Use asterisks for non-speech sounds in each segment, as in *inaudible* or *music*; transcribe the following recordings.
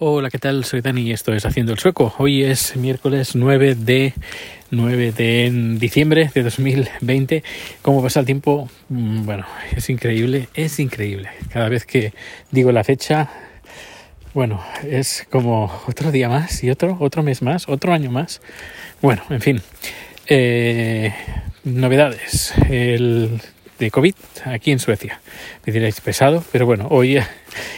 Hola, ¿qué tal? Soy Dani y esto es Haciendo el Sueco. Hoy es miércoles 9 de 9 de diciembre de 2020. ¿Cómo pasa el tiempo? Mm, bueno, es increíble, es increíble. Cada vez que digo la fecha, bueno, es como otro día más y otro, otro mes más, otro año más. Bueno, en fin. Eh, novedades. El de COVID aquí en Suecia. Me diréis pesado, pero bueno, hoy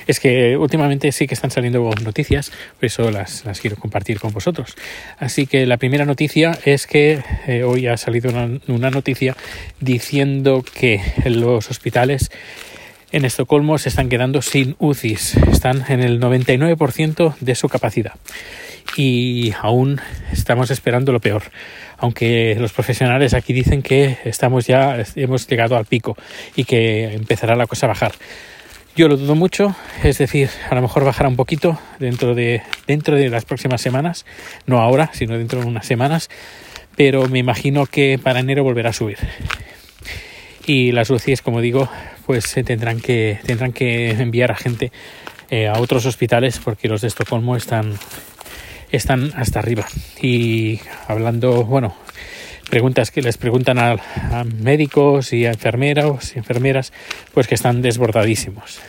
es que últimamente sí que están saliendo noticias, por eso las, las quiero compartir con vosotros. Así que la primera noticia es que eh, hoy ha salido una, una noticia diciendo que los hospitales en Estocolmo se están quedando sin UCIs, están en el 99% de su capacidad y aún estamos esperando lo peor. Aunque los profesionales aquí dicen que estamos ya, hemos llegado al pico y que empezará la cosa a bajar. Yo lo dudo mucho, es decir, a lo mejor bajará un poquito dentro de, dentro de las próximas semanas, no ahora, sino dentro de unas semanas, pero me imagino que para enero volverá a subir. Y las UCIs, como digo, pues tendrán que, tendrán que enviar a gente eh, a otros hospitales porque los de Estocolmo están, están hasta arriba. Y hablando, bueno, preguntas que les preguntan a, médicos y a enfermeros y enfermeras, pues que están desbordadísimos.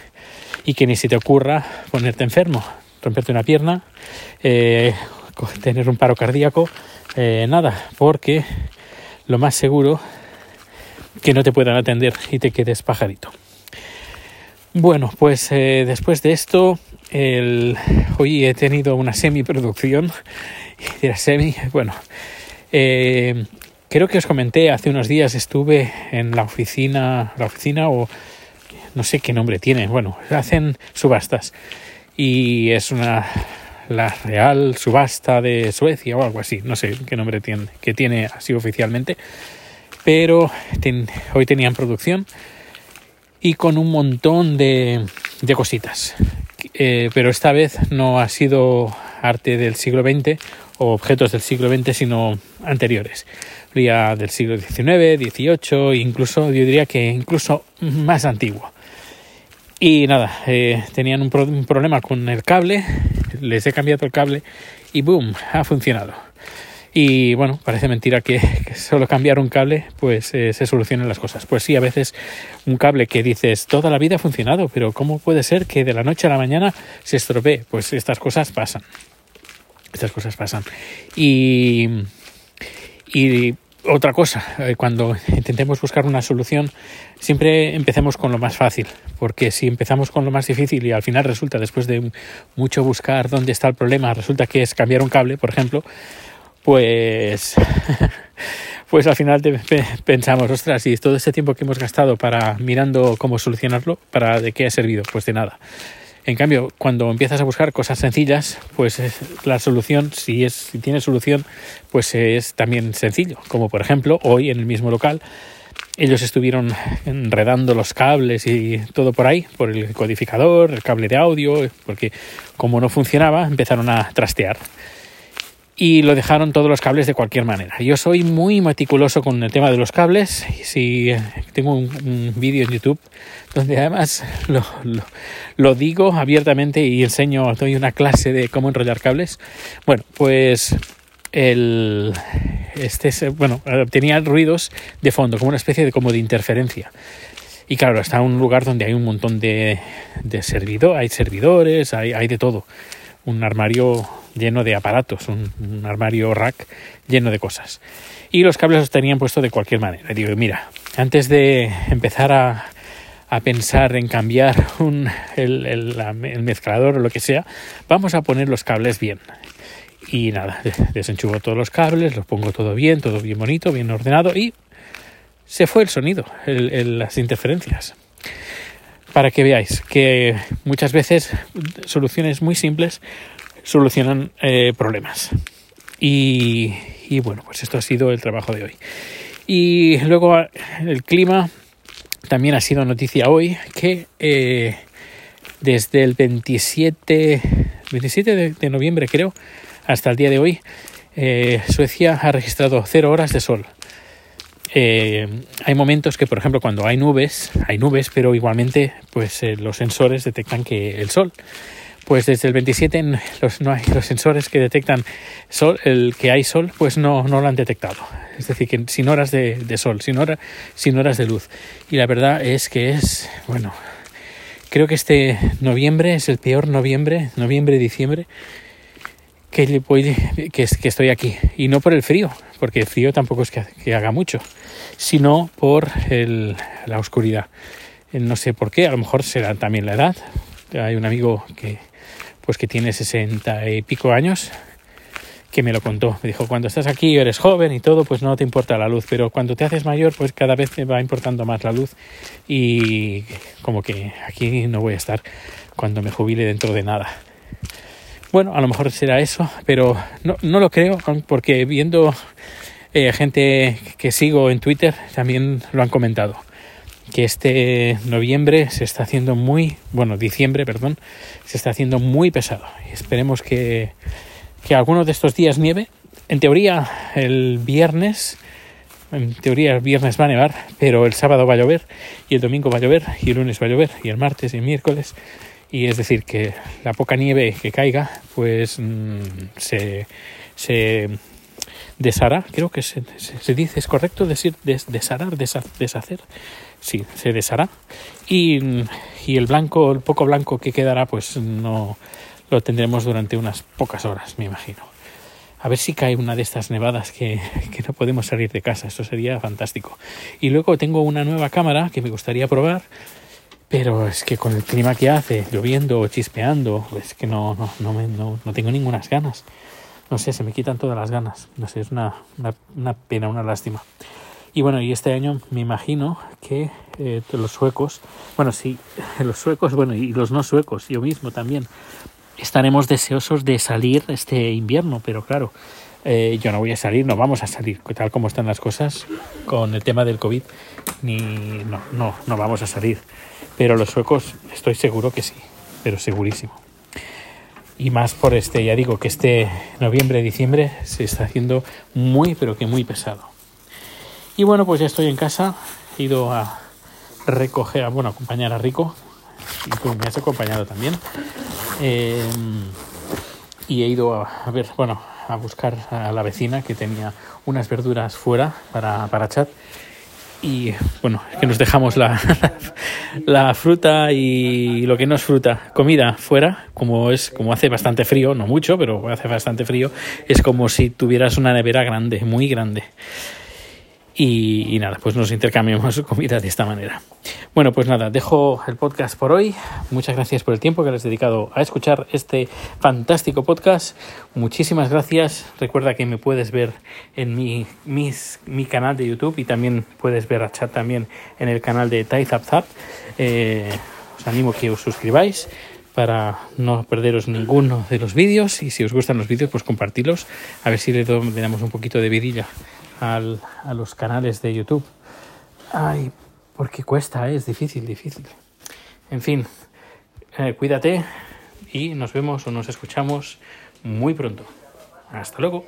Y que ni se te ocurra ponerte enfermo, romperte una pierna, eh, tener un paro cardíaco, eh, nada, porque lo más seguro que no te puedan atender y te quedes pajarito. Bueno, pues eh, después de esto hoy he tenido una semi-producción. semi, bueno, eh, creo que os comenté hace unos días estuve en la oficina, la oficina o no sé qué nombre tiene. Bueno, hacen subastas y es una la Real Subasta de Suecia o algo así. No sé qué nombre tiene, que tiene así oficialmente. Pero hoy tenían producción y con un montón de cositas. Eh, pero esta vez no ha sido arte del siglo XX o objetos del siglo XX, sino anteriores. Había del siglo XIX, XVIII, incluso, yo diría que incluso más antiguo. Y nada, eh, tenían un, problema con el cable, les he cambiado el cable y boom, ha funcionado. Y bueno, parece mentira *laughs* que, solo cambiar un cable pues eh, se solucionen las cosas. Pues sí, a veces un cable que dices toda la vida ha funcionado, pero ¿cómo puede ser que de la noche a la mañana se estropee? Pues estas cosas pasan. Estas cosas pasan. Y, y otra cosa, eh, cuando intentemos buscar una solución, siempre empecemos con lo más fácil, porque si empezamos con lo más difícil y al final resulta, después de mucho buscar dónde está el problema, resulta que es cambiar un cable, por ejemplo, pues, *laughs* pues al final pensamos, ostras, y todo este tiempo que hemos gastado para mirando cómo solucionarlo, ¿para de qué ha servido? Pues de nada. En cambio, cuando empiezas a buscar cosas sencillas, pues la solución, si es, si tiene solución, pues es también sencillo. Como por ejemplo, hoy en el mismo local, ellos estuvieron enredando los cables y todo por ahí, por el codificador, el cable de audio, porque como no funcionaba, empezaron a trastear y lo dejaron todos los cables de cualquier manera. Yo soy muy meticuloso con el tema de los cables. Si eh, tengo un, vídeo en YouTube donde además lo, lo, digo abiertamente y enseño, doy una clase de cómo enrollar cables. Bueno, pues el este bueno tenía ruidos de fondo como una especie de como de interferencia y claro está en un lugar donde hay un montón de, de hay servidores hay, hay de todo un armario lleno de aparatos, un, armario rack lleno de cosas. Y los cables los tenían puestos de cualquier manera. Digo, mira, antes de empezar a, a pensar en cambiar un, el, mezclador o lo que sea, vamos a poner los cables bien. Y nada, desenchufo todos los cables, los pongo todo bien, todo bien bonito, bien ordenado y se fue el sonido, las interferencias para que veáis que muchas veces soluciones muy simples solucionan eh, problemas. Y, bueno, pues esto ha sido el trabajo de hoy. Y luego el clima también ha sido noticia hoy que eh, desde el 27, 27 de, noviembre creo hasta el día de hoy eh, Suecia ha registrado cero horas de sol. Hay momentos que, por ejemplo, cuando hay nubes, hay nubes, pero igualmente, pues los sensores detectan que el sol pues desde el 27 los, no hay, *laughs* los sensores que detectan sol, el que hay sol, pues no, no lo han detectado. Es decir, que sin horas de, de sol, sin, hora, sin horas de luz. Y la verdad es que es, bueno, creo que este noviembre es el peor noviembre, noviembre-diciembre, que, estoy aquí. Y no por el frío, porque el frío tampoco es que, haga mucho, sino por la oscuridad. No sé por qué, a lo mejor será también la edad. Hay un amigo que pues que tiene sesenta y pico años, que me lo contó. Me dijo, cuando estás aquí eres joven y todo, pues no te importa la luz, pero cuando te haces mayor, pues cada vez te va importando más la luz y como que aquí no voy a estar cuando me jubile dentro de nada. Bueno, a lo mejor será eso, pero no, no lo creo, porque viendo eh, gente que sigo en Twitter también lo han comentado que este noviembre se está haciendo muy, bueno, diciembre, perdón, se está haciendo muy pesado. Esperemos que, que algunos de estos días nieve. En teoría, el viernes, en teoría el viernes va a nevar, pero el sábado va a llover, y el domingo va a llover, y el lunes va a llover, y el martes y el miércoles. Y es decir, que la poca nieve que caiga, pues mmm, se, se deshará, creo que se, se, se, dice, es correcto decir des, desharar, deshacer, sí, se deshará. Y, y, el blanco, el poco blanco que quedará, pues no lo tendremos durante unas pocas horas, me imagino. A ver si cae una de estas nevadas que, que no podemos salir de casa, eso sería fantástico. Y luego tengo una nueva cámara que me gustaría probar, pero es que con el clima que hace, lloviendo o chispeando, es que no, no, no, me, no, no tengo ninguna ganas no sé, se me quitan todas las ganas. No sé, es una, una, una pena, una lástima. Y bueno, y este año me imagino que eh, los suecos, bueno, sí, *laughs* los suecos, bueno, y los no suecos, yo mismo también, estaremos deseosos de salir este invierno, pero claro, eh, yo no voy a salir, no vamos a salir, tal como están las cosas con el tema del COVID, ni no, no, no vamos a salir. Pero los suecos estoy seguro que sí, pero segurísimo y más por este, ya digo que este noviembre, diciembre se está haciendo muy, pero que muy pesado. Y bueno, pues ya estoy en casa, he ido a recoger, bueno, a acompañar a Rico, y tú me has acompañado también. Eh, y he ido a, ver, bueno, a buscar a la vecina que tenía unas verduras fuera para, para chat y bueno, que nos dejamos la, *laughs* la fruta y lo que no es fruta, comida fuera, como es como hace bastante frío, no mucho, pero hace bastante frío, es como si tuvieras una nevera grande, muy grande. Y, nada, pues nos intercambiamos *laughs* comida de esta manera. Bueno, pues nada, dejo el podcast por hoy. Muchas gracias por el tiempo que has dedicado a escuchar este fantástico podcast. Muchísimas gracias. Recuerda que me puedes ver en mi, mi canal de YouTube y también puedes ver a chat también en el canal de TaiZapZap. Eh, os animo que os suscribáis para no perderos ninguno de los vídeos y si os gustan los vídeos pues compartirlos a ver si le damos un poquito de vidilla al, a los canales de YouTube. Ay, porque cuesta, ¿eh? es difícil, difícil. En fin, eh, cuídate y nos vemos o nos escuchamos muy pronto. Hasta luego.